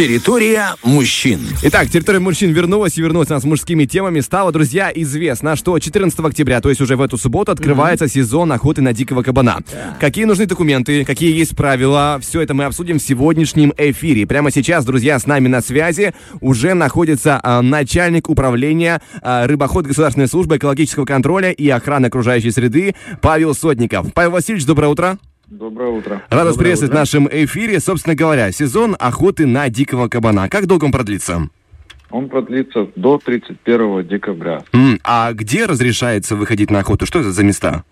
Территория мужчин. Итак, территория мужчин вернулась и вернулась нас с мужскими темами. Стало, друзья, известно, что 14 октября, то есть уже в эту субботу, открывается mm-hmm. сезон охоты на дикого кабана. Yeah. Какие нужны документы, какие есть правила, все это мы обсудим в сегодняшнем эфире. Прямо сейчас, друзья, с нами на связи уже находится а, начальник управления а, рыбоход Государственной службы экологического контроля и охраны окружающей среды Павел Сотников. Павел Васильевич, доброе утро. Доброе утро. Рад вас приветствовать в нашем эфире. Собственно говоря, сезон охоты на дикого кабана. Как долго он продлится? Он продлится до 31 декабря. Mm, а где разрешается выходить на охоту? Что это за места?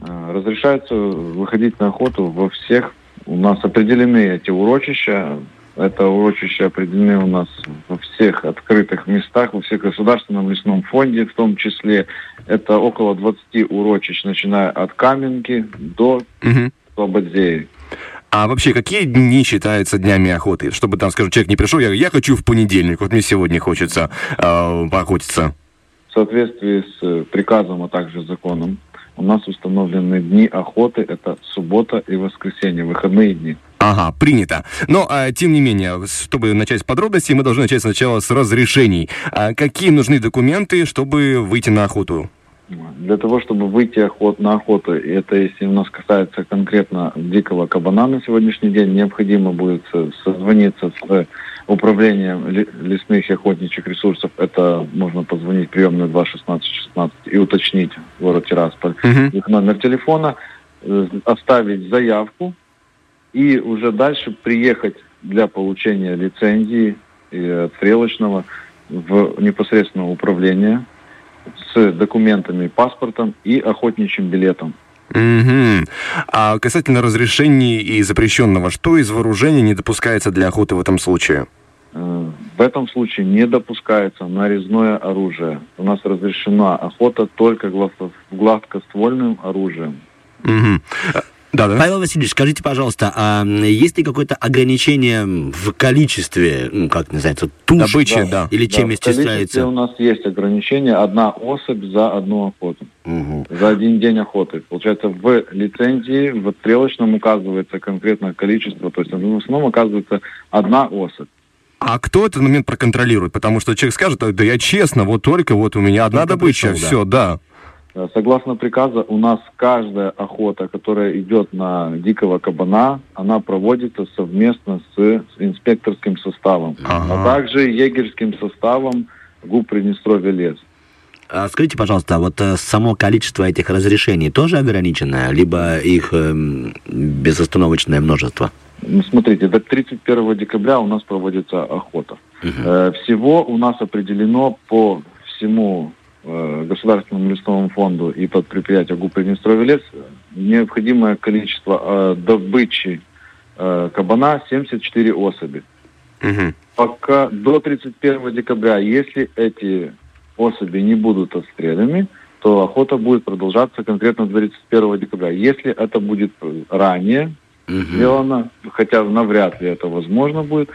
А, разрешается выходить на охоту во всех. У нас определены эти урочища. Это урочища определены у нас во всех открытых местах, во всех государственном лесном фонде в том числе. Это около 20 урочищ, начиная от Каменки до угу. Слободзеи. А вообще, какие дни считаются днями охоты? Чтобы там, скажем, человек не пришел, я, я хочу в понедельник, вот мне сегодня хочется э, поохотиться. В соответствии с э, приказом, а также законом, у нас установлены дни охоты, это суббота и воскресенье, выходные дни. Ага, принято. Но, а, тем не менее, чтобы начать с подробностей, мы должны начать сначала с разрешений. А какие нужны документы, чтобы выйти на охоту? Для того, чтобы выйти охот, на охоту, и это если у нас касается конкретно дикого кабана на сегодняшний день, необходимо будет созвониться с управлением лесных и охотничьих ресурсов. Это можно позвонить приемную 21616 и уточнить город Тирасполь. Uh-huh. Их номер телефона, э, оставить заявку и уже дальше приехать для получения лицензии и стрелочного в непосредственное управление с документами, паспортом и охотничьим билетом. Угу. А касательно разрешений и запрещенного, что из вооружения не допускается для охоты в этом случае? Э, в этом случае не допускается нарезное оружие. У нас разрешена охота только гладкоствольным оружием. Угу. Да, да. Павел Васильевич, скажите, пожалуйста, а есть ли какое-то ограничение в количестве, ну, как называется, туш Добычи, да, да. или чем да, исчисляется? у нас есть ограничение одна особь за одну охоту. Угу. За один день охоты. Получается, в лицензии, в стрелочном указывается конкретное количество, то есть в основном указывается одна особь. А кто этот момент проконтролирует? Потому что человек скажет, да я честно, вот только вот у меня одна только добыча, пришел, все, да. Э, согласно приказу, у нас каждая охота, которая идет на дикого кабана, она проводится совместно с инспекторским составом, ага. а также егерским составом ГУП Приднестровья лес. А скажите, пожалуйста, вот э, само количество этих разрешений тоже ограничено, либо их э, безостановочное множество? Ну, смотрите, до 31 декабря у нас проводится охота. Угу. Всего у нас определено по всему Государственному лесному фонду и под предприятие ГУП Приднестровье лес необходимое количество э, добычи э, кабана 74 особи. Угу. Пока до 31 декабря, если эти особи не будут отстреляны, то охота будет продолжаться конкретно до 31 декабря. Если это будет ранее угу. сделано, хотя навряд ли это возможно будет,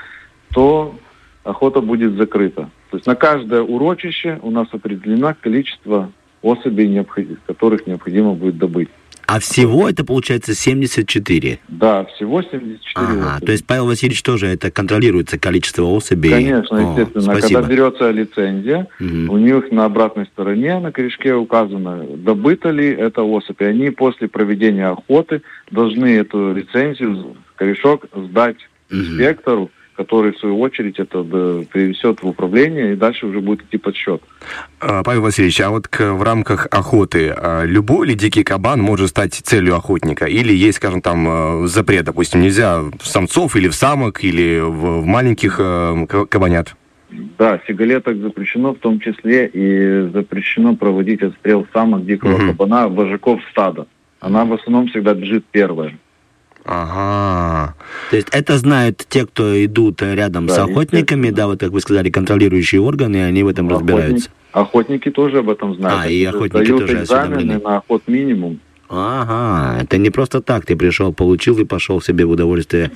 то охота будет закрыта. То есть на каждое урочище у нас определено количество особей, которых необходимо будет добыть. А всего это получается 74? Да, всего 74 ага, особей. То есть Павел Васильевич тоже это контролируется количество особей? Конечно, естественно. О, Когда берется лицензия, угу. у них на обратной стороне на корешке указано, добыта ли эта особь. И они после проведения охоты должны эту лицензию, корешок сдать угу. инспектору, который, в свою очередь, это приведет в управление, и дальше уже будет идти подсчет. А, Павел Васильевич, а вот в рамках охоты а, любой ли дикий кабан может стать целью охотника? Или есть, скажем, там а, запрет, допустим, нельзя в самцов или в самок, или в маленьких кабанят? Да, сигалеток запрещено, в том числе и запрещено проводить отстрел самок дикого угу. кабана, вожаков стада. Она в основном всегда бежит первая. Ага. То есть это знают те, кто идут рядом да, с охотниками, да, вот как вы сказали, контролирующие органы, они в этом Охотник, разбираются. Охотники тоже об этом знают. А, и охотники Дают тоже экзамены на охот минимум. Ага, это не просто так, ты пришел, получил и пошел себе в удовольствие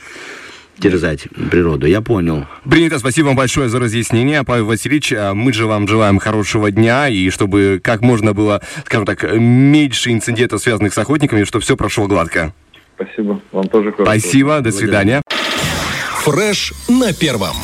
терзать природу. Я понял. Принято. Спасибо вам большое за разъяснение, Павел Васильевич. А мы же вам желаем хорошего дня, и чтобы как можно было, скажем так, меньше инцидентов, связанных с охотниками, чтобы все прошло гладко. Спасибо. Вам тоже. Спасибо. До свидания. Фреш на первом.